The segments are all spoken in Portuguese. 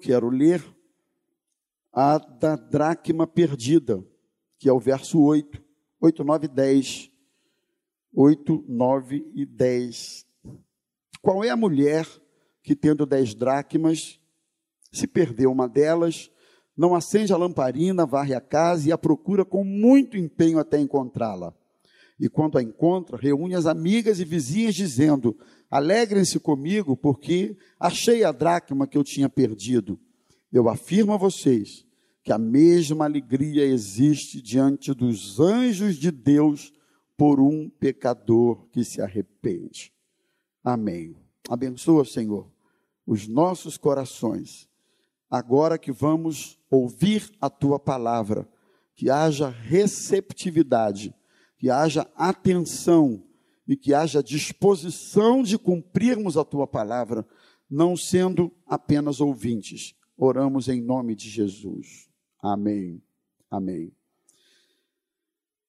quero ler a da dracma perdida, que é o verso 8, 8, 9 e 10. 8, 9 e 10. Qual é a mulher que, tendo dez dracmas, se perdeu uma delas, não acende a lamparina, varre a casa e a procura com muito empenho até encontrá-la? E quando a encontra, reúne as amigas e vizinhas, dizendo: Alegrem-se comigo, porque achei a dracma que eu tinha perdido. Eu afirmo a vocês que a mesma alegria existe diante dos anjos de Deus por um pecador que se arrepende. Amém. Abençoa, Senhor, os nossos corações, agora que vamos ouvir a tua palavra, que haja receptividade, que haja atenção e que haja disposição de cumprirmos a tua palavra, não sendo apenas ouvintes. Oramos em nome de Jesus. Amém. Amém.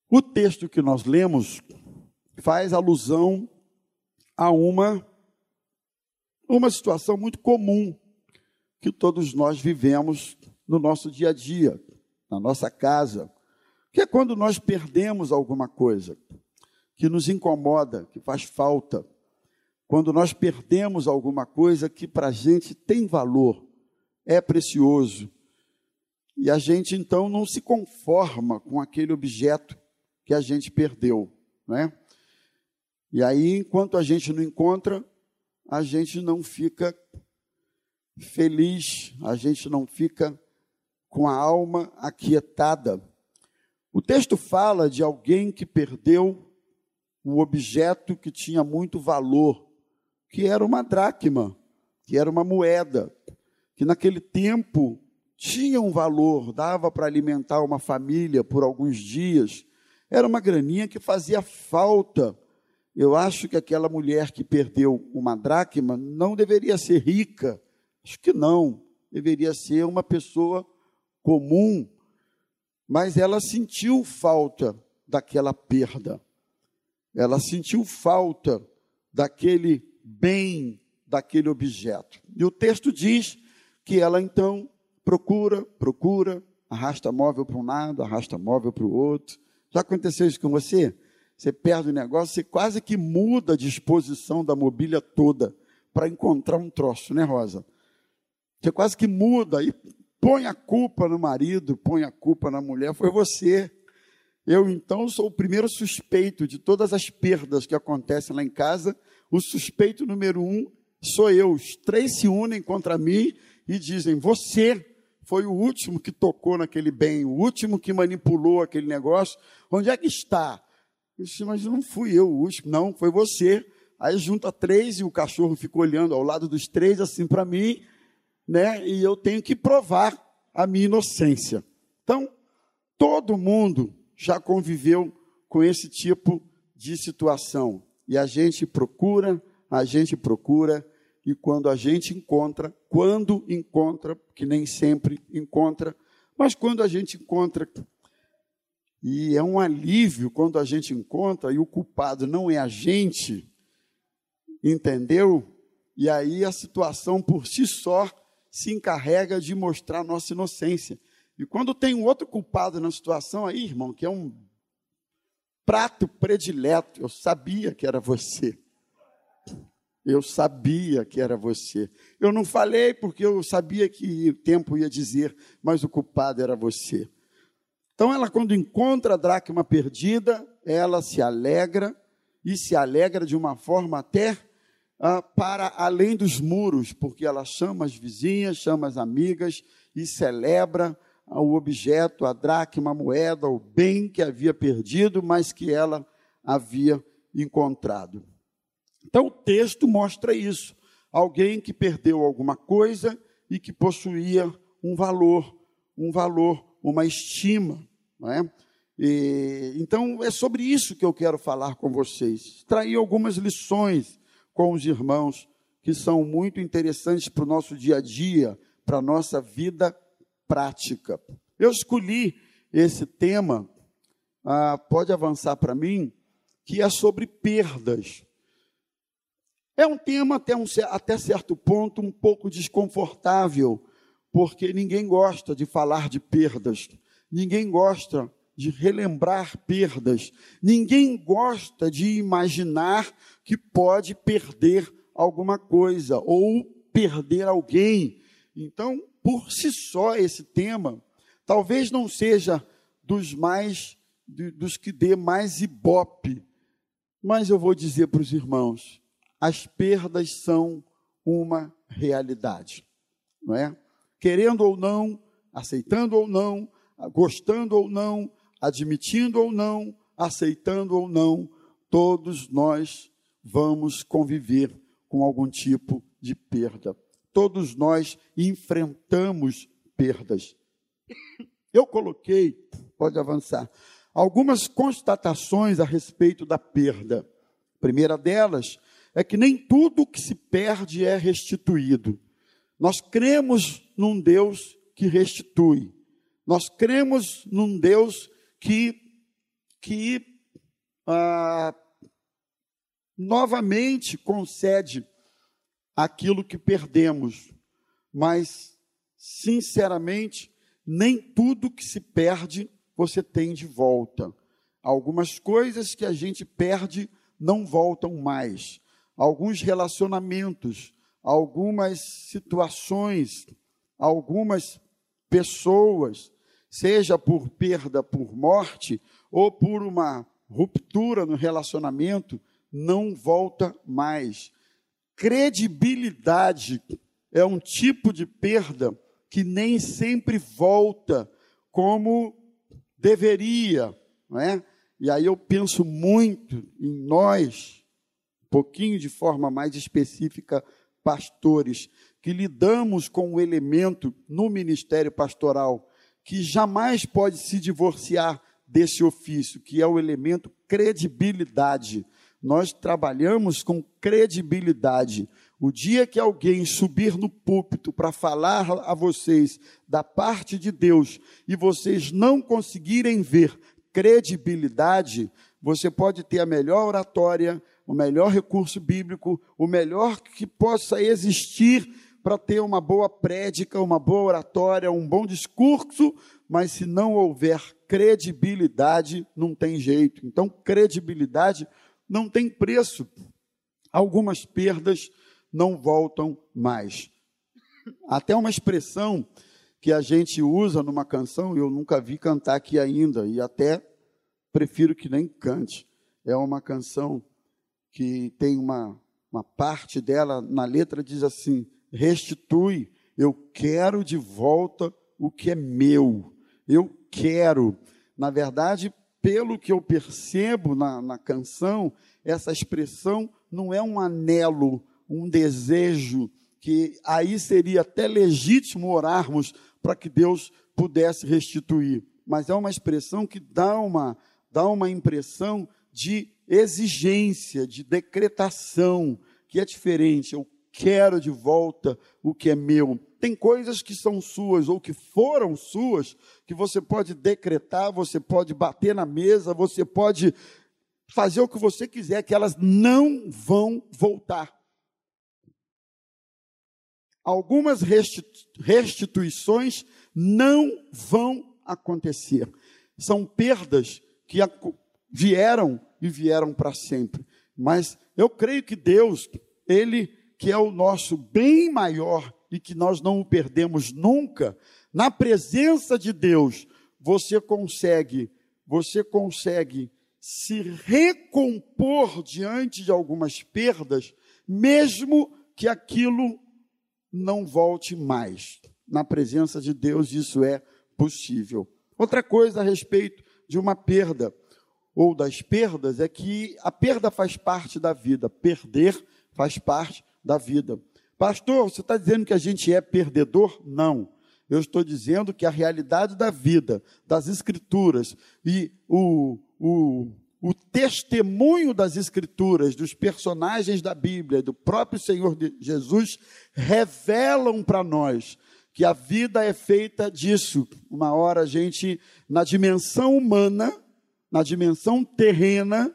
O texto que nós lemos faz alusão a uma uma situação muito comum que todos nós vivemos no nosso dia a dia, na nossa casa, que é quando nós perdemos alguma coisa que nos incomoda, que faz falta. Quando nós perdemos alguma coisa que para a gente tem valor, é precioso. E a gente então não se conforma com aquele objeto que a gente perdeu, né? E aí, enquanto a gente não encontra, a gente não fica feliz, a gente não fica com a alma aquietada. O texto fala de alguém que perdeu um objeto que tinha muito valor, que era uma dracma, que era uma moeda, que naquele tempo tinha um valor, dava para alimentar uma família por alguns dias. Era uma graninha que fazia falta. Eu acho que aquela mulher que perdeu uma dracma não deveria ser rica. Acho que não. Deveria ser uma pessoa comum. Mas ela sentiu falta daquela perda ela sentiu falta daquele bem, daquele objeto. E o texto diz que ela então procura, procura, arrasta móvel para um lado, arrasta móvel para o outro. Já aconteceu isso com você? Você perde o negócio, você quase que muda a disposição da mobília toda para encontrar um troço, né, Rosa? Você quase que muda e põe a culpa no marido, põe a culpa na mulher, foi você. Eu, então, sou o primeiro suspeito de todas as perdas que acontecem lá em casa. O suspeito número um sou eu. Os três se unem contra mim e dizem: Você foi o último que tocou naquele bem, o último que manipulou aquele negócio. Onde é que está? Eu disse, mas não fui eu o último, não, foi você. Aí junta três e o cachorro fica olhando ao lado dos três, assim para mim, né? E eu tenho que provar a minha inocência. Então, todo mundo já conviveu com esse tipo de situação. E a gente procura, a gente procura, e quando a gente encontra, quando encontra, que nem sempre encontra, mas quando a gente encontra, e é um alívio quando a gente encontra e o culpado não é a gente, entendeu? E aí a situação por si só se encarrega de mostrar nossa inocência. E quando tem um outro culpado na situação aí, irmão, que é um prato predileto, eu sabia que era você. Eu sabia que era você. Eu não falei porque eu sabia que o tempo ia dizer, mas o culpado era você. Então ela, quando encontra a dracma perdida, ela se alegra e se alegra de uma forma até ah, para além dos muros, porque ela chama as vizinhas, chama as amigas e celebra o objeto, a dracma, a moeda, o bem que havia perdido, mas que ela havia encontrado. Então o texto mostra isso. Alguém que perdeu alguma coisa e que possuía um valor, um valor, uma estima. Não é? E, então é sobre isso que eu quero falar com vocês. Extrair algumas lições com os irmãos que são muito interessantes para o nosso dia a dia, para a nossa vida prática. Eu escolhi esse tema, ah, pode avançar para mim, que é sobre perdas. É um tema até, um, até certo ponto um pouco desconfortável, porque ninguém gosta de falar de perdas, ninguém gosta de relembrar perdas, ninguém gosta de imaginar que pode perder alguma coisa ou perder alguém. Então, por si só, esse tema talvez não seja dos mais dos que dê mais ibope, mas eu vou dizer para os irmãos, as perdas são uma realidade, não é? Querendo ou não, aceitando ou não, gostando ou não, admitindo ou não, aceitando ou não, todos nós vamos conviver com algum tipo de perda. Todos nós enfrentamos perdas. Eu coloquei, pode avançar, algumas constatações a respeito da perda. A primeira delas é que nem tudo que se perde é restituído. Nós cremos num Deus que restitui. Nós cremos num Deus que, que ah, novamente concede aquilo que perdemos. Mas, sinceramente, nem tudo que se perde você tem de volta. Algumas coisas que a gente perde não voltam mais. Alguns relacionamentos, algumas situações, algumas pessoas, seja por perda por morte ou por uma ruptura no relacionamento, não volta mais. Credibilidade é um tipo de perda que nem sempre volta como deveria, não é? E aí eu penso muito em nós, um pouquinho de forma mais específica, pastores, que lidamos com o elemento no ministério pastoral que jamais pode se divorciar desse ofício, que é o elemento credibilidade. Nós trabalhamos com credibilidade. O dia que alguém subir no púlpito para falar a vocês da parte de Deus e vocês não conseguirem ver credibilidade, você pode ter a melhor oratória, o melhor recurso bíblico, o melhor que possa existir para ter uma boa prédica, uma boa oratória, um bom discurso, mas se não houver credibilidade, não tem jeito. Então, credibilidade não tem preço. Algumas perdas não voltam mais. Até uma expressão que a gente usa numa canção, eu nunca vi cantar aqui ainda, e até prefiro que nem cante. É uma canção que tem uma, uma parte dela, na letra diz assim: restitui, eu quero de volta o que é meu, eu quero. Na verdade, pelo que eu percebo na, na canção, essa expressão não é um anelo, um desejo, que aí seria até legítimo orarmos para que Deus pudesse restituir, mas é uma expressão que dá uma, dá uma impressão de exigência, de decretação, que é diferente. Eu quero de volta o que é meu. Tem coisas que são suas ou que foram suas, que você pode decretar, você pode bater na mesa, você pode fazer o que você quiser, que elas não vão voltar algumas restituições não vão acontecer. São perdas que vieram e vieram para sempre. Mas eu creio que Deus, Ele que é o nosso bem maior e que nós não o perdemos nunca, na presença de Deus, você consegue, você consegue se recompor diante de algumas perdas, mesmo que aquilo não volte mais. Na presença de Deus, isso é possível. Outra coisa a respeito de uma perda ou das perdas é que a perda faz parte da vida, perder faz parte da vida. Pastor, você está dizendo que a gente é perdedor? Não. Eu estou dizendo que a realidade da vida, das Escrituras e o, o, o testemunho das Escrituras, dos personagens da Bíblia, do próprio Senhor Jesus, revelam para nós que a vida é feita disso. Uma hora a gente, na dimensão humana, na dimensão terrena,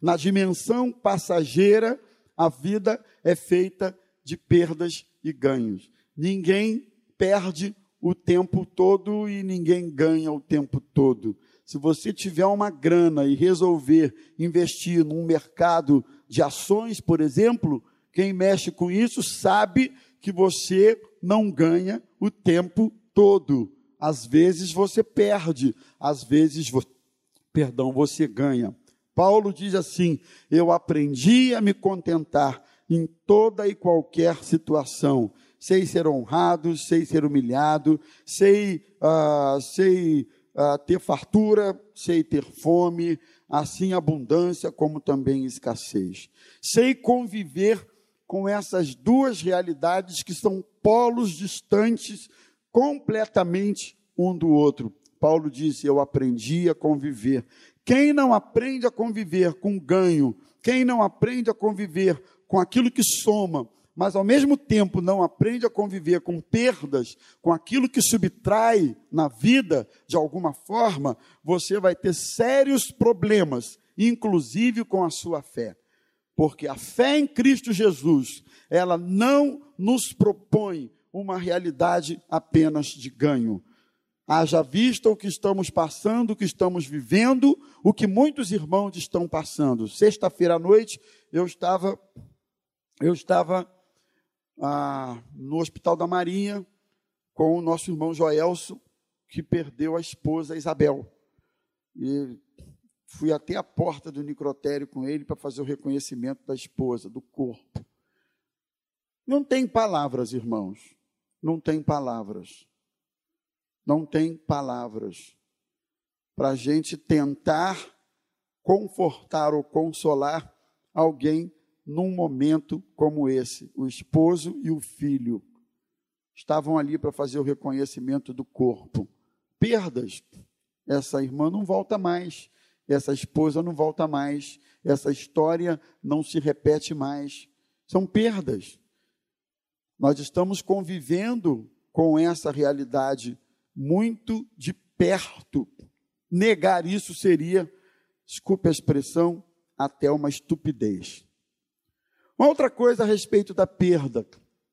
na dimensão passageira, a vida é feita de perdas e ganhos. Ninguém perde o tempo todo e ninguém ganha o tempo todo. Se você tiver uma grana e resolver investir num mercado de ações, por exemplo, quem mexe com isso sabe que você não ganha o tempo todo. Às vezes você perde, às vezes, perdão, você ganha. Paulo diz assim: Eu aprendi a me contentar em toda e qualquer situação. Sei ser honrado, sei ser humilhado, sei, uh, sei uh, ter fartura, sei ter fome, assim abundância como também escassez. Sei conviver com essas duas realidades que são polos distantes completamente um do outro. Paulo disse: Eu aprendi a conviver. Quem não aprende a conviver com ganho, quem não aprende a conviver com aquilo que soma, mas ao mesmo tempo não aprende a conviver com perdas, com aquilo que subtrai na vida de alguma forma, você vai ter sérios problemas, inclusive com a sua fé. Porque a fé em Cristo Jesus, ela não nos propõe uma realidade apenas de ganho. Haja vista o que estamos passando, o que estamos vivendo, o que muitos irmãos estão passando. Sexta-feira à noite, eu estava, eu estava ah, no Hospital da Marinha com o nosso irmão Joelso, que perdeu a esposa Isabel. E fui até a porta do necrotério com ele para fazer o reconhecimento da esposa, do corpo. Não tem palavras, irmãos não tem palavras. Não tem palavras para a gente tentar confortar ou consolar alguém num momento como esse. O esposo e o filho estavam ali para fazer o reconhecimento do corpo. Perdas. Essa irmã não volta mais. Essa esposa não volta mais. Essa história não se repete mais. São perdas. Nós estamos convivendo com essa realidade muito de perto. Negar isso seria, desculpe a expressão, até uma estupidez. Uma outra coisa a respeito da perda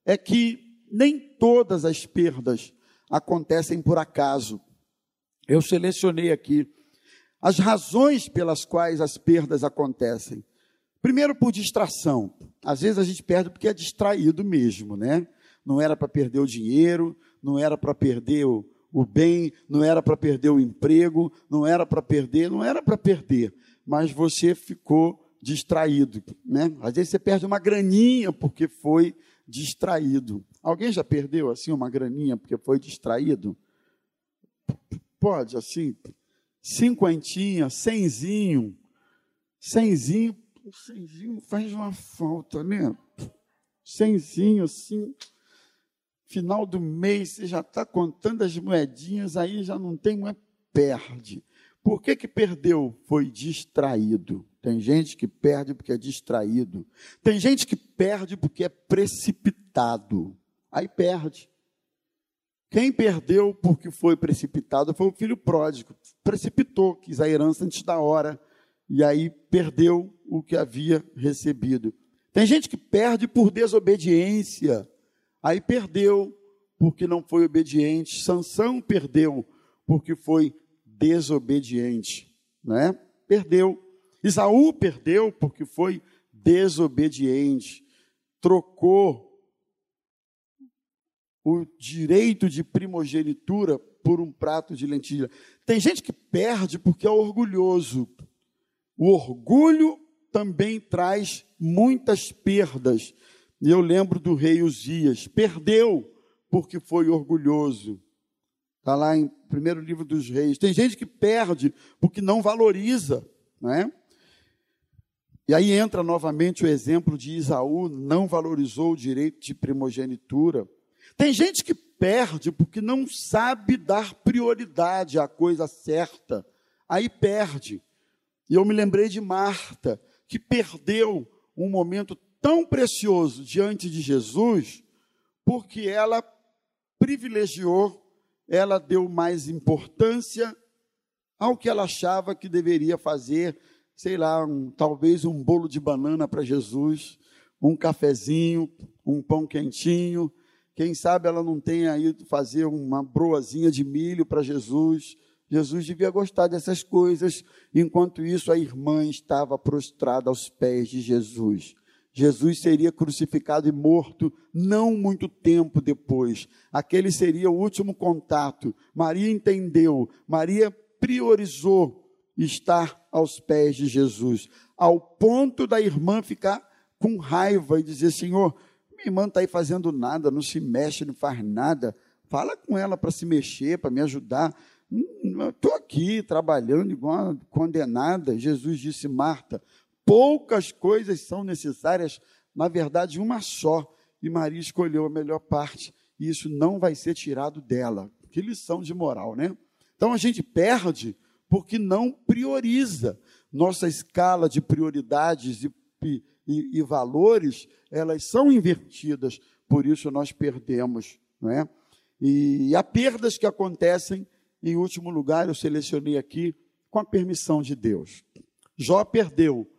é que nem todas as perdas acontecem por acaso. Eu selecionei aqui as razões pelas quais as perdas acontecem. Primeiro, por distração. Às vezes a gente perde porque é distraído mesmo, né? Não era para perder o dinheiro, não era para perder o, o bem, não era para perder o emprego, não era para perder, não era para perder, mas você ficou distraído, né? Às vezes você perde uma graninha porque foi distraído. Alguém já perdeu assim uma graninha porque foi distraído? Pode, assim, cinquentinha, cenzinho, cenzinho cenzinho faz uma falta, né? Cenzinho, assim, final do mês, você já está contando as moedinhas, aí já não tem mais, perde. Por que, que perdeu? Foi distraído. Tem gente que perde porque é distraído. Tem gente que perde porque é precipitado. Aí perde. Quem perdeu porque foi precipitado foi o filho pródigo. Precipitou, quis a herança antes da hora e aí perdeu o que havia recebido. Tem gente que perde por desobediência, aí perdeu porque não foi obediente. Sansão perdeu porque foi desobediente, né? Perdeu. Isaú perdeu porque foi desobediente. Trocou o direito de primogenitura por um prato de lentilha. Tem gente que perde porque é orgulhoso. O orgulho também traz muitas perdas. E eu lembro do rei Uzias, perdeu porque foi orgulhoso. Está lá em primeiro livro dos reis. Tem gente que perde porque não valoriza, não é? E aí entra novamente o exemplo de Isaú, não valorizou o direito de primogenitura. Tem gente que perde porque não sabe dar prioridade à coisa certa. Aí perde. E eu me lembrei de Marta, que perdeu um momento tão precioso diante de Jesus, porque ela privilegiou, ela deu mais importância ao que ela achava que deveria fazer, sei lá, um, talvez um bolo de banana para Jesus, um cafezinho, um pão quentinho, Quem sabe ela não tenha ido fazer uma broazinha de milho para Jesus. Jesus devia gostar dessas coisas. Enquanto isso, a irmã estava prostrada aos pés de Jesus. Jesus seria crucificado e morto não muito tempo depois. Aquele seria o último contato. Maria entendeu, Maria priorizou estar aos pés de Jesus, ao ponto da irmã ficar com raiva e dizer: Senhor, minha irmã está aí fazendo nada, não se mexe, não faz nada. Fala com ela para se mexer, para me ajudar. Estou aqui trabalhando igual condenada. Jesus disse: Marta, poucas coisas são necessárias, na verdade, uma só. E Maria escolheu a melhor parte, e isso não vai ser tirado dela. Que lição de moral, né? Então a gente perde porque não prioriza. Nossa escala de prioridades e, e, e valores, elas são invertidas, por isso nós perdemos. Não é? E há perdas que acontecem, em último lugar, eu selecionei aqui, com a permissão de Deus. Jó perdeu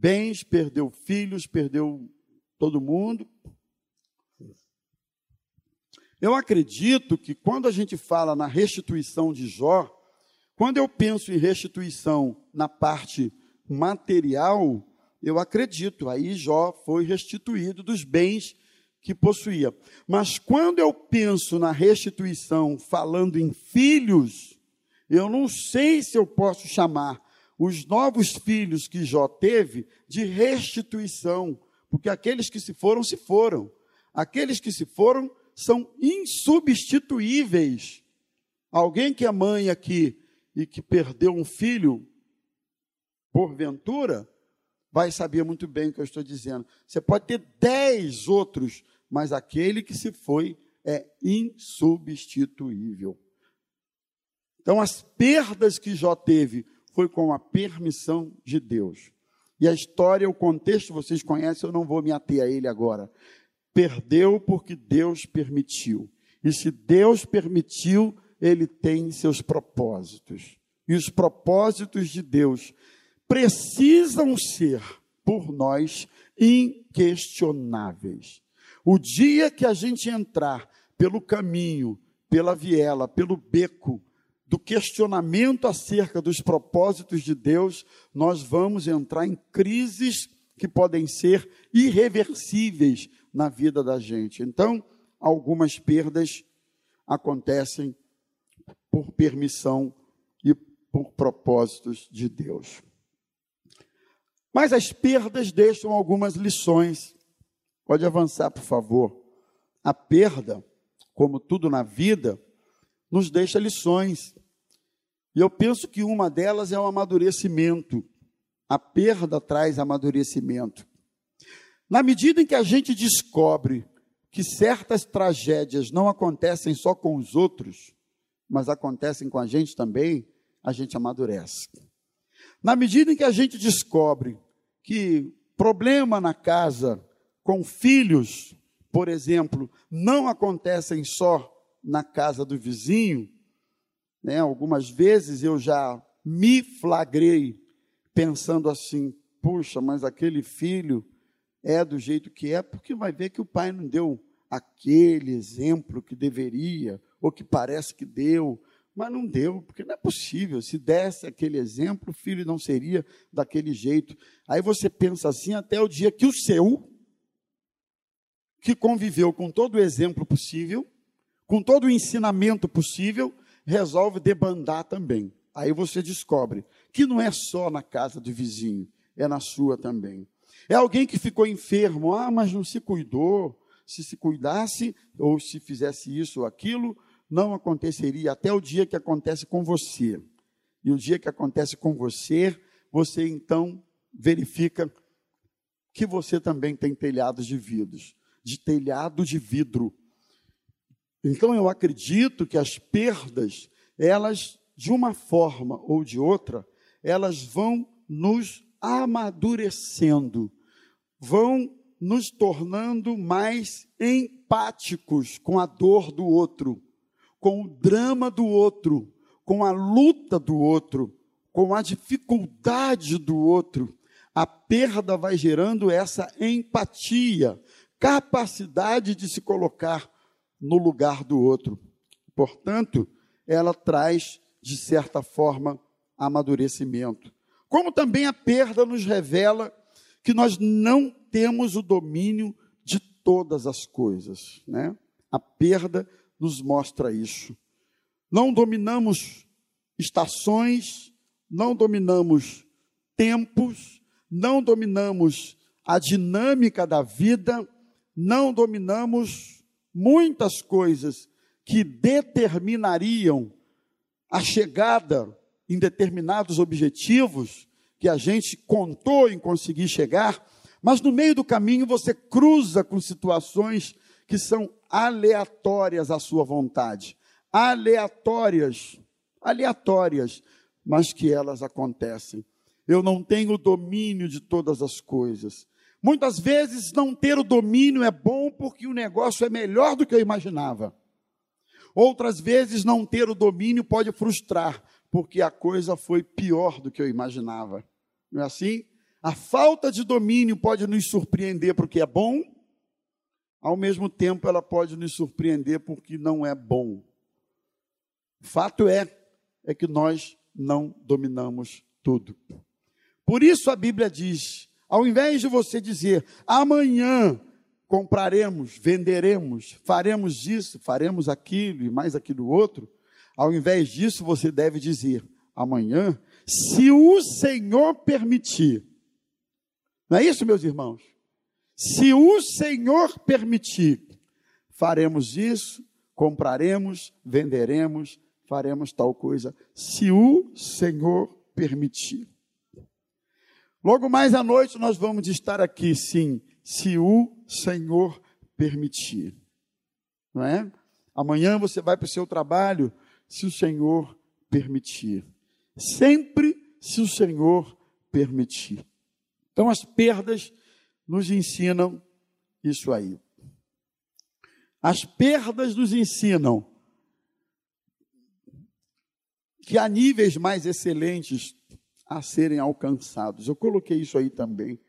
bens, perdeu filhos, perdeu todo mundo. Eu acredito que quando a gente fala na restituição de Jó, quando eu penso em restituição na parte material, eu acredito, aí Jó foi restituído dos bens que possuía. Mas quando eu penso na restituição falando em filhos, eu não sei se eu posso chamar os novos filhos que Jó teve de restituição, porque aqueles que se foram, se foram. Aqueles que se foram são insubstituíveis. Alguém que é mãe aqui e que perdeu um filho, porventura, vai saber muito bem o que eu estou dizendo. Você pode ter dez outros, mas aquele que se foi é insubstituível. Então, as perdas que Jó teve foi com a permissão de Deus. E a história, o contexto vocês conhecem, eu não vou me ater a ele agora. Perdeu porque Deus permitiu. E se Deus permitiu, ele tem seus propósitos. E os propósitos de Deus precisam ser, por nós, inquestionáveis. O dia que a gente entrar pelo caminho, pela viela, pelo beco, do questionamento acerca dos propósitos de Deus, nós vamos entrar em crises que podem ser irreversíveis na vida da gente. Então, algumas perdas acontecem por permissão e por propósitos de Deus. Mas as perdas deixam algumas lições. Pode avançar, por favor. A perda, como tudo na vida, nos deixa lições. E eu penso que uma delas é o amadurecimento. A perda traz amadurecimento. Na medida em que a gente descobre que certas tragédias não acontecem só com os outros, mas acontecem com a gente também, a gente amadurece. Na medida em que a gente descobre que problema na casa com filhos, por exemplo, não acontecem só na casa do vizinho, né? algumas vezes eu já me flagrei pensando assim: puxa, mas aquele filho é do jeito que é, porque vai ver que o pai não deu aquele exemplo que deveria, ou que parece que deu, mas não deu, porque não é possível. Se desse aquele exemplo, o filho não seria daquele jeito. Aí você pensa assim até o dia que o seu, que conviveu com todo o exemplo possível, com todo o ensinamento possível, resolve debandar também. Aí você descobre que não é só na casa do vizinho, é na sua também. É alguém que ficou enfermo, ah, mas não se cuidou, se se cuidasse ou se fizesse isso ou aquilo, não aconteceria até o dia que acontece com você. E o dia que acontece com você, você então verifica que você também tem telhados de vidros, de telhado de vidro. Então eu acredito que as perdas, elas de uma forma ou de outra, elas vão nos amadurecendo, vão nos tornando mais empáticos com a dor do outro, com o drama do outro, com a luta do outro, com a dificuldade do outro. A perda vai gerando essa empatia, capacidade de se colocar no lugar do outro. Portanto, ela traz, de certa forma, amadurecimento. Como também a perda nos revela que nós não temos o domínio de todas as coisas, né? A perda nos mostra isso. Não dominamos estações, não dominamos tempos, não dominamos a dinâmica da vida, não dominamos muitas coisas que determinariam a chegada em determinados objetivos que a gente contou em conseguir chegar, mas no meio do caminho você cruza com situações que são aleatórias à sua vontade, aleatórias, aleatórias, mas que elas acontecem. Eu não tenho domínio de todas as coisas. Muitas vezes não ter o domínio é bom porque o negócio é melhor do que eu imaginava. Outras vezes não ter o domínio pode frustrar, porque a coisa foi pior do que eu imaginava. Não é assim? A falta de domínio pode nos surpreender porque é bom, ao mesmo tempo ela pode nos surpreender porque não é bom. O fato é é que nós não dominamos tudo. Por isso a Bíblia diz: ao invés de você dizer amanhã compraremos, venderemos, faremos isso, faremos aquilo e mais aquilo outro, ao invés disso você deve dizer amanhã, se o Senhor permitir. Não é isso, meus irmãos? Se o Senhor permitir, faremos isso, compraremos, venderemos, faremos tal coisa, se o Senhor permitir. Logo mais à noite nós vamos estar aqui, sim, se o Senhor permitir. Não é? Amanhã você vai para o seu trabalho, se o Senhor permitir. Sempre se o Senhor permitir. Então as perdas nos ensinam isso aí. As perdas nos ensinam que há níveis mais excelentes a serem alcançados. Eu coloquei isso aí também,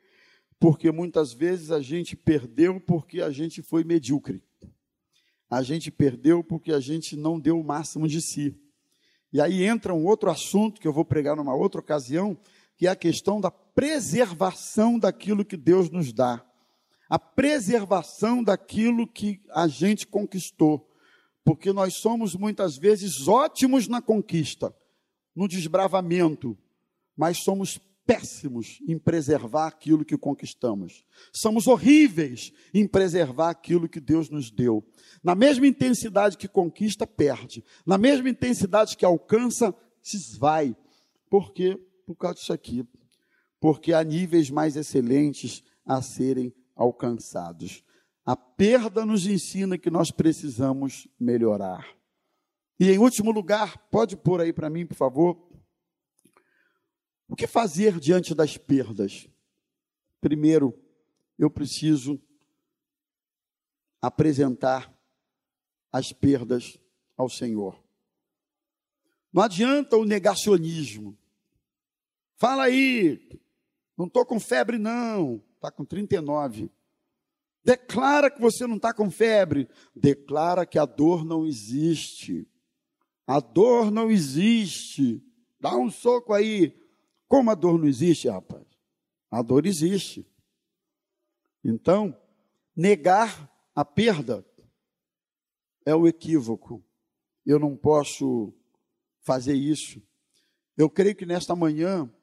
porque muitas vezes a gente perdeu porque a gente foi medíocre. A gente perdeu porque a gente não deu o máximo de si. E aí entra um outro assunto que eu vou pregar numa outra ocasião, que é a questão da preservação daquilo que Deus nos dá, a preservação daquilo que a gente conquistou, porque nós somos muitas vezes ótimos na conquista, no desbravamento, mas somos péssimos em preservar aquilo que conquistamos. Somos horríveis em preservar aquilo que Deus nos deu. Na mesma intensidade que conquista, perde. Na mesma intensidade que alcança, se esvai. Por quê? por causa disso aqui. Porque há níveis mais excelentes a serem alcançados. A perda nos ensina que nós precisamos melhorar. E em último lugar, pode pôr aí para mim, por favor. O que fazer diante das perdas? Primeiro, eu preciso apresentar as perdas ao Senhor. Não adianta o negacionismo. Fala aí, não estou com febre, não. Está com 39. Declara que você não está com febre. Declara que a dor não existe. A dor não existe. Dá um soco aí. Como a dor não existe, rapaz? A dor existe. Então, negar a perda é o equívoco. Eu não posso fazer isso. Eu creio que nesta manhã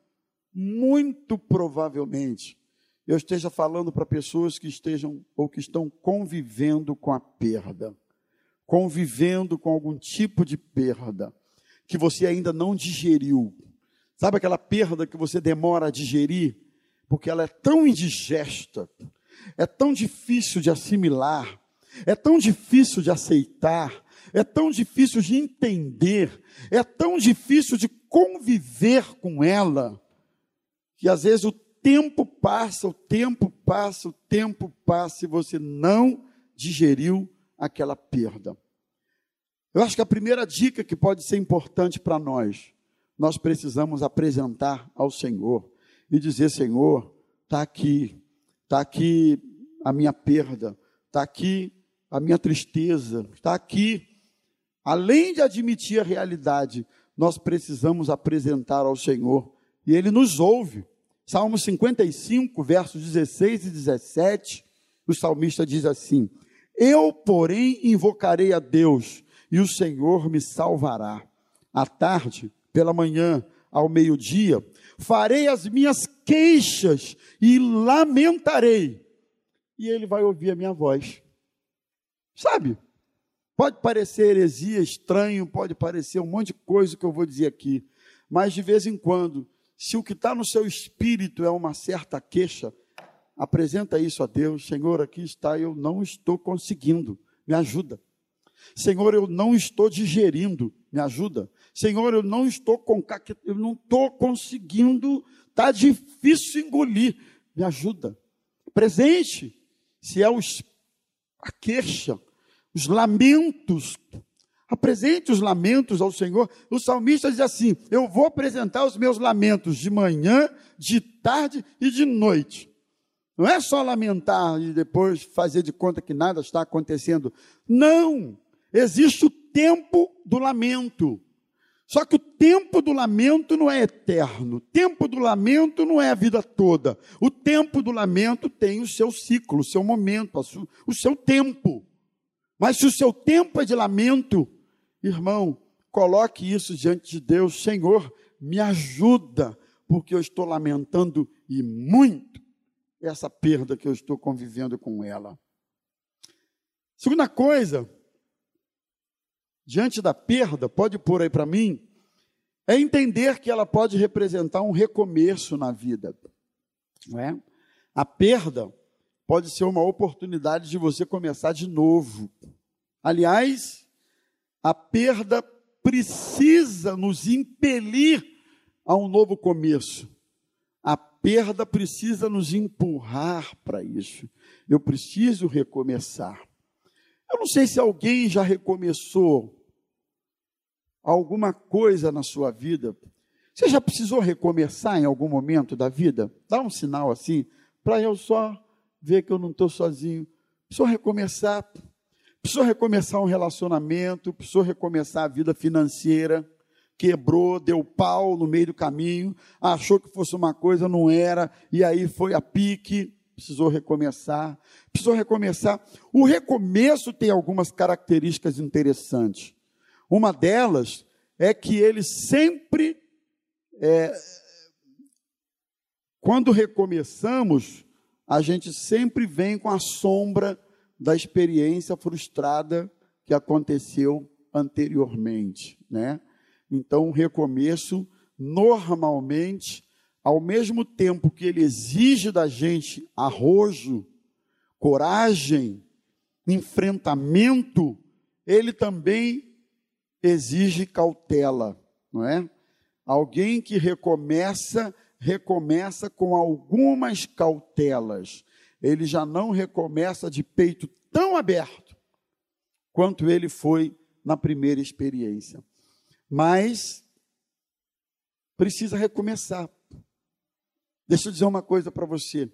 muito provavelmente eu esteja falando para pessoas que estejam ou que estão convivendo com a perda, convivendo com algum tipo de perda que você ainda não digeriu. Sabe aquela perda que você demora a digerir porque ela é tão indigesta, é tão difícil de assimilar, é tão difícil de aceitar, é tão difícil de entender, é tão difícil de conviver com ela que às vezes o tempo passa, o tempo passa, o tempo passa e você não digeriu aquela perda. Eu acho que a primeira dica que pode ser importante para nós, nós precisamos apresentar ao Senhor e dizer: Senhor, está aqui, está aqui a minha perda, está aqui a minha tristeza, está aqui. Além de admitir a realidade, nós precisamos apresentar ao Senhor e Ele nos ouve. Salmo 55, versos 16 e 17, o salmista diz assim: Eu, porém, invocarei a Deus e o Senhor me salvará. À tarde, pela manhã, ao meio-dia, farei as minhas queixas e lamentarei, e Ele vai ouvir a minha voz. Sabe? Pode parecer heresia, estranho, pode parecer um monte de coisa que eu vou dizer aqui, mas de vez em quando, se o que está no seu espírito é uma certa queixa, apresenta isso a Deus. Senhor, aqui está, eu não estou conseguindo, me ajuda. Senhor, eu não estou digerindo, me ajuda. Senhor, eu não estou com eu não estou conseguindo, está difícil engolir, me ajuda. Presente, se é os, a queixa, os lamentos. Apresente os lamentos ao Senhor. O salmista diz assim: Eu vou apresentar os meus lamentos de manhã, de tarde e de noite. Não é só lamentar e depois fazer de conta que nada está acontecendo. Não! Existe o tempo do lamento. Só que o tempo do lamento não é eterno. O tempo do lamento não é a vida toda. O tempo do lamento tem o seu ciclo, o seu momento, o seu tempo. Mas se o seu tempo é de lamento, irmão, coloque isso diante de Deus. Senhor, me ajuda, porque eu estou lamentando e muito essa perda que eu estou convivendo com ela. Segunda coisa, diante da perda, pode pôr aí para mim, é entender que ela pode representar um recomeço na vida. Não é? A perda pode ser uma oportunidade de você começar de novo. Aliás, a perda precisa nos impelir a um novo começo. A perda precisa nos empurrar para isso. Eu preciso recomeçar. Eu não sei se alguém já recomeçou alguma coisa na sua vida. Você já precisou recomeçar em algum momento da vida? Dá um sinal assim, para eu só ver que eu não estou sozinho. Precisou recomeçar. Precisou recomeçar um relacionamento, precisou recomeçar a vida financeira. Quebrou, deu pau no meio do caminho, achou que fosse uma coisa, não era, e aí foi a pique, precisou recomeçar. Precisou recomeçar. O recomeço tem algumas características interessantes. Uma delas é que ele sempre, é, quando recomeçamos, a gente sempre vem com a sombra da experiência frustrada que aconteceu anteriormente, né? Então, o recomeço, normalmente, ao mesmo tempo que ele exige da gente arrojo, coragem, enfrentamento, ele também exige cautela, não é? Alguém que recomeça, recomeça com algumas cautelas. Ele já não recomeça de peito tão aberto quanto ele foi na primeira experiência. Mas precisa recomeçar. Deixa eu dizer uma coisa para você.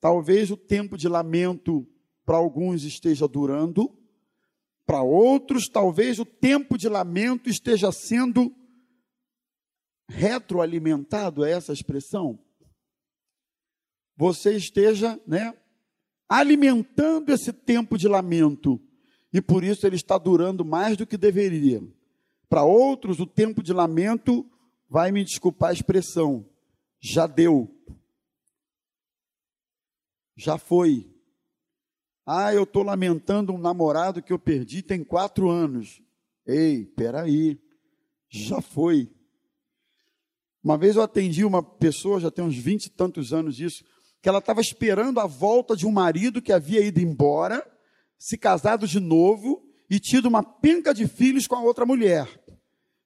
Talvez o tempo de lamento para alguns esteja durando, para outros, talvez o tempo de lamento esteja sendo retroalimentado, é essa expressão? Você esteja, né, alimentando esse tempo de lamento, e por isso ele está durando mais do que deveria. Para outros, o tempo de lamento, vai me desculpar a expressão, já deu. Já foi. Ah, eu estou lamentando um namorado que eu perdi tem quatro anos. Ei, peraí, já foi. Uma vez eu atendi uma pessoa, já tem uns vinte e tantos anos isso, que ela estava esperando a volta de um marido que havia ido embora, se casado de novo e tido uma penca de filhos com a outra mulher.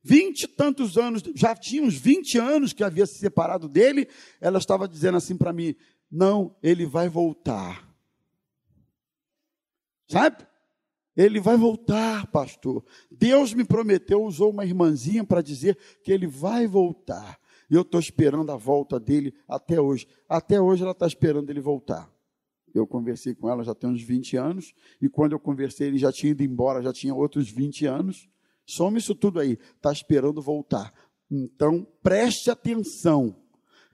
Vinte e tantos anos, já tinha uns vinte anos que havia se separado dele, ela estava dizendo assim para mim: não, ele vai voltar. Sabe? Ele vai voltar, pastor. Deus me prometeu, usou uma irmãzinha para dizer que ele vai voltar. E eu estou esperando a volta dele até hoje. Até hoje ela está esperando ele voltar. Eu conversei com ela já tem uns 20 anos, e quando eu conversei, ele já tinha ido embora, já tinha outros 20 anos. Soma isso tudo aí, está esperando voltar. Então, preste atenção.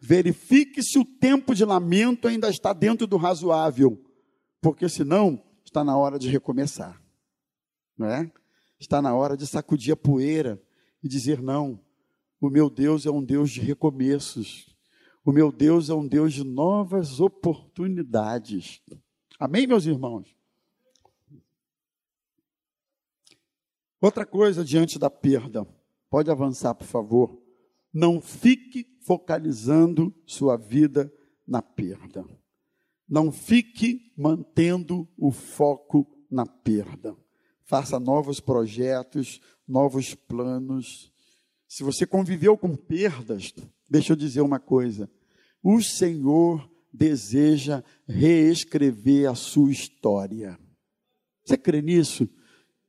Verifique se o tempo de lamento ainda está dentro do razoável, porque senão está na hora de recomeçar. Não é? Está na hora de sacudir a poeira e dizer: não, o meu Deus é um Deus de recomeços. O meu Deus é um Deus de novas oportunidades. Amém, meus irmãos? Outra coisa diante da perda, pode avançar, por favor. Não fique focalizando sua vida na perda. Não fique mantendo o foco na perda. Faça novos projetos, novos planos. Se você conviveu com perdas, deixa eu dizer uma coisa: o Senhor deseja reescrever a sua história. Você crê nisso?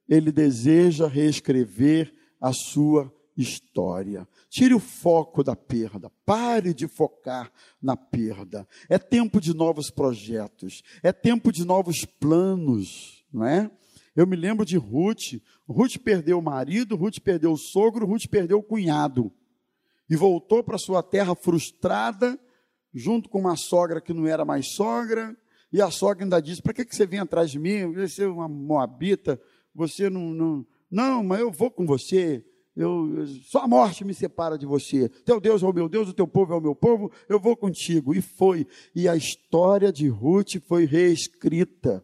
Ele deseja reescrever a sua história. Tire o foco da perda, pare de focar na perda. É tempo de novos projetos, é tempo de novos planos, não é? Eu me lembro de Ruth. Ruth perdeu o marido, Ruth perdeu o sogro, Ruth perdeu o cunhado. E voltou para sua terra frustrada, junto com uma sogra que não era mais sogra. E a sogra ainda disse: Para que, que você vem atrás de mim? Você é uma moabita, você não, não. Não, mas eu vou com você. Eu, só a morte me separa de você. Teu Deus é o meu Deus, o teu povo é o meu povo, eu vou contigo. E foi. E a história de Ruth foi reescrita,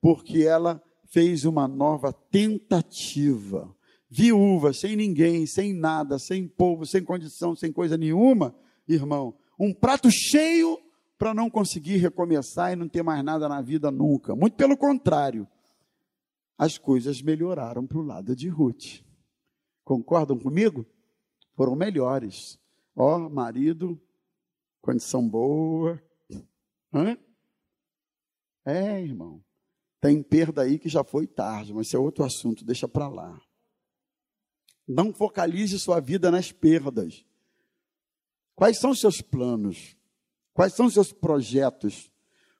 porque ela fez uma nova tentativa. Viúva, sem ninguém, sem nada, sem povo, sem condição, sem coisa nenhuma, irmão, um prato cheio para não conseguir recomeçar e não ter mais nada na vida nunca. Muito pelo contrário, as coisas melhoraram para o lado de Ruth. Concordam comigo? Foram melhores. Ó, oh, marido, condição boa. Hã? É, irmão. Tem perda aí que já foi tarde, mas isso é outro assunto, deixa para lá. Não focalize sua vida nas perdas. Quais são seus planos? Quais são seus projetos?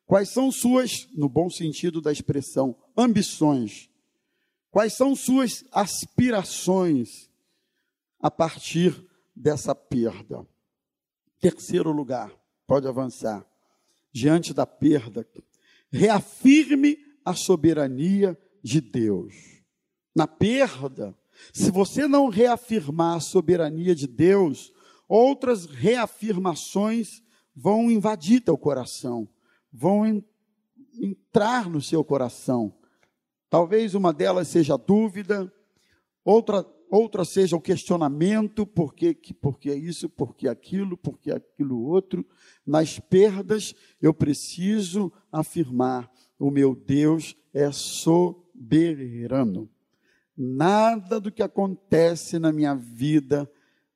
Quais são suas, no bom sentido da expressão, ambições? Quais são suas aspirações a partir dessa perda? Terceiro lugar, pode avançar. Diante da perda, reafirme a soberania de Deus. Na perda, se você não reafirmar a soberania de Deus, outras reafirmações vão invadir teu coração, vão en entrar no seu coração. Talvez uma delas seja a dúvida, outra, outra seja o questionamento, por que, por que isso, por que aquilo, por que aquilo outro. Nas perdas, eu preciso afirmar o meu Deus é soberano. Nada do que acontece na minha vida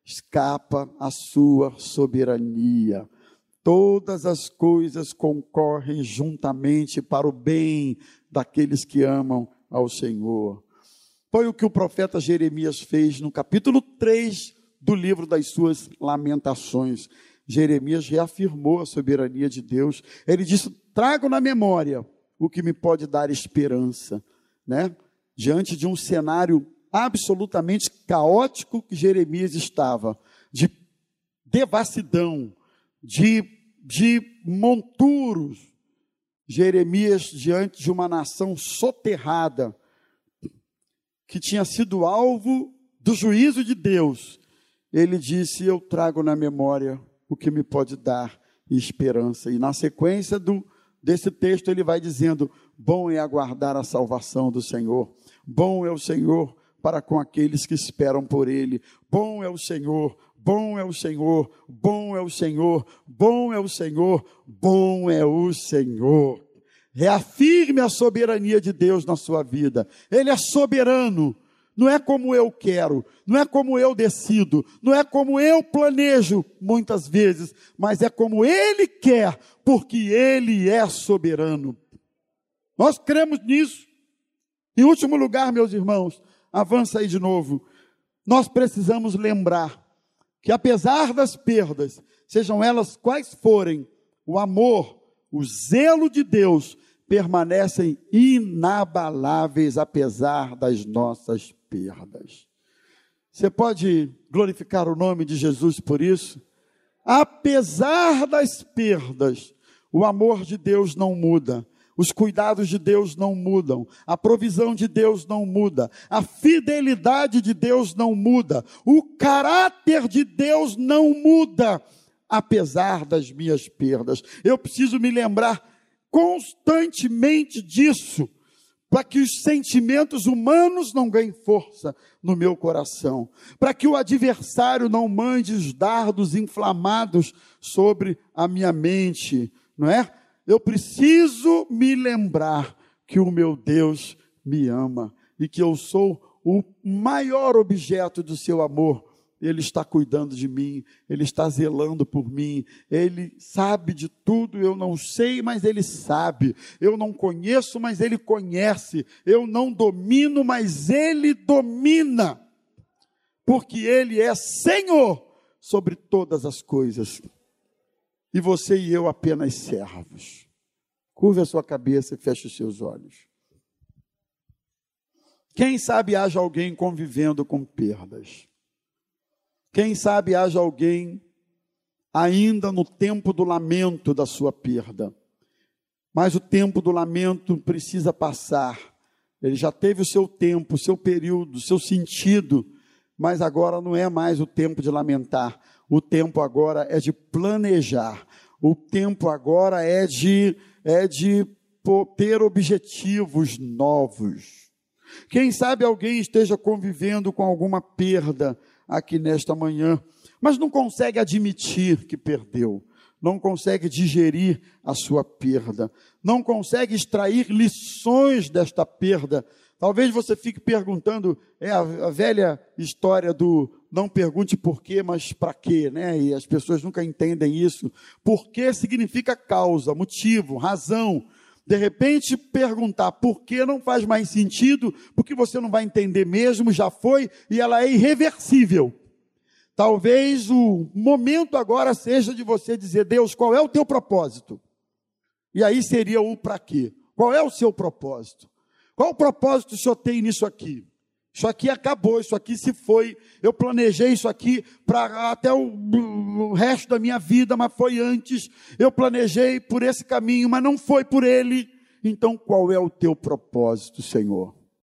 escapa à sua soberania. Todas as coisas concorrem juntamente para o bem daqueles que amam ao Senhor. Foi o que o profeta Jeremias fez no capítulo 3 do livro das suas lamentações. Jeremias reafirmou a soberania de Deus. Ele disse: Trago na memória o que me pode dar esperança, né? Diante de um cenário absolutamente caótico que Jeremias estava, de devassidão, de, de monturos. Jeremias, diante de uma nação soterrada, que tinha sido alvo do juízo de Deus, ele disse: Eu trago na memória o que me pode dar esperança. E na sequência do, desse texto ele vai dizendo: Bom é aguardar a salvação do Senhor, bom é o Senhor para com aqueles que esperam por Ele, bom é o Senhor, bom é o Senhor, bom é o Senhor, bom é o Senhor, bom é o Senhor. Reafirme a soberania de Deus na sua vida, Ele é soberano. Não é como eu quero, não é como eu decido, não é como eu planejo muitas vezes, mas é como Ele quer, porque Ele é soberano. Nós cremos nisso. Em último lugar, meus irmãos, avança aí de novo. Nós precisamos lembrar que, apesar das perdas, sejam elas quais forem, o amor, o zelo de Deus permanecem inabaláveis apesar das nossas perdas. Você pode glorificar o nome de Jesus por isso? Apesar das perdas, o amor de Deus não muda. Os cuidados de Deus não mudam, a provisão de Deus não muda, a fidelidade de Deus não muda, o caráter de Deus não muda, apesar das minhas perdas. Eu preciso me lembrar constantemente disso, para que os sentimentos humanos não ganhem força no meu coração, para que o adversário não mande os dardos inflamados sobre a minha mente, não é? Eu preciso me lembrar que o meu Deus me ama e que eu sou o maior objeto do seu amor. Ele está cuidando de mim, Ele está zelando por mim, Ele sabe de tudo, eu não sei, mas Ele sabe, eu não conheço, mas Ele conhece, eu não domino, mas Ele domina, porque Ele é Senhor sobre todas as coisas, e você e eu apenas servos. Curva a sua cabeça e feche os seus olhos. Quem sabe haja alguém convivendo com perdas. Quem sabe haja alguém ainda no tempo do lamento da sua perda. Mas o tempo do lamento precisa passar. Ele já teve o seu tempo, o seu período, o seu sentido, mas agora não é mais o tempo de lamentar. O tempo agora é de planejar. O tempo agora é de é de ter objetivos novos. Quem sabe alguém esteja convivendo com alguma perda, aqui nesta manhã, mas não consegue admitir que perdeu, não consegue digerir a sua perda, não consegue extrair lições desta perda. Talvez você fique perguntando, é a, a velha história do não pergunte por quê, mas para quê, né? E as pessoas nunca entendem isso. Por quê significa causa, motivo, razão. De repente, perguntar por que não faz mais sentido, porque você não vai entender mesmo, já foi, e ela é irreversível. Talvez o momento agora seja de você dizer, Deus, qual é o teu propósito? E aí seria o para quê? Qual é o seu propósito? Qual o propósito o senhor tem nisso aqui? Isso aqui acabou, isso aqui se foi. Eu planejei isso aqui para até o, o, resto da minha vida, mas foi antes. Eu planejei por esse caminho, mas não foi por ele. Então, qual é o teu propósito, Senhor?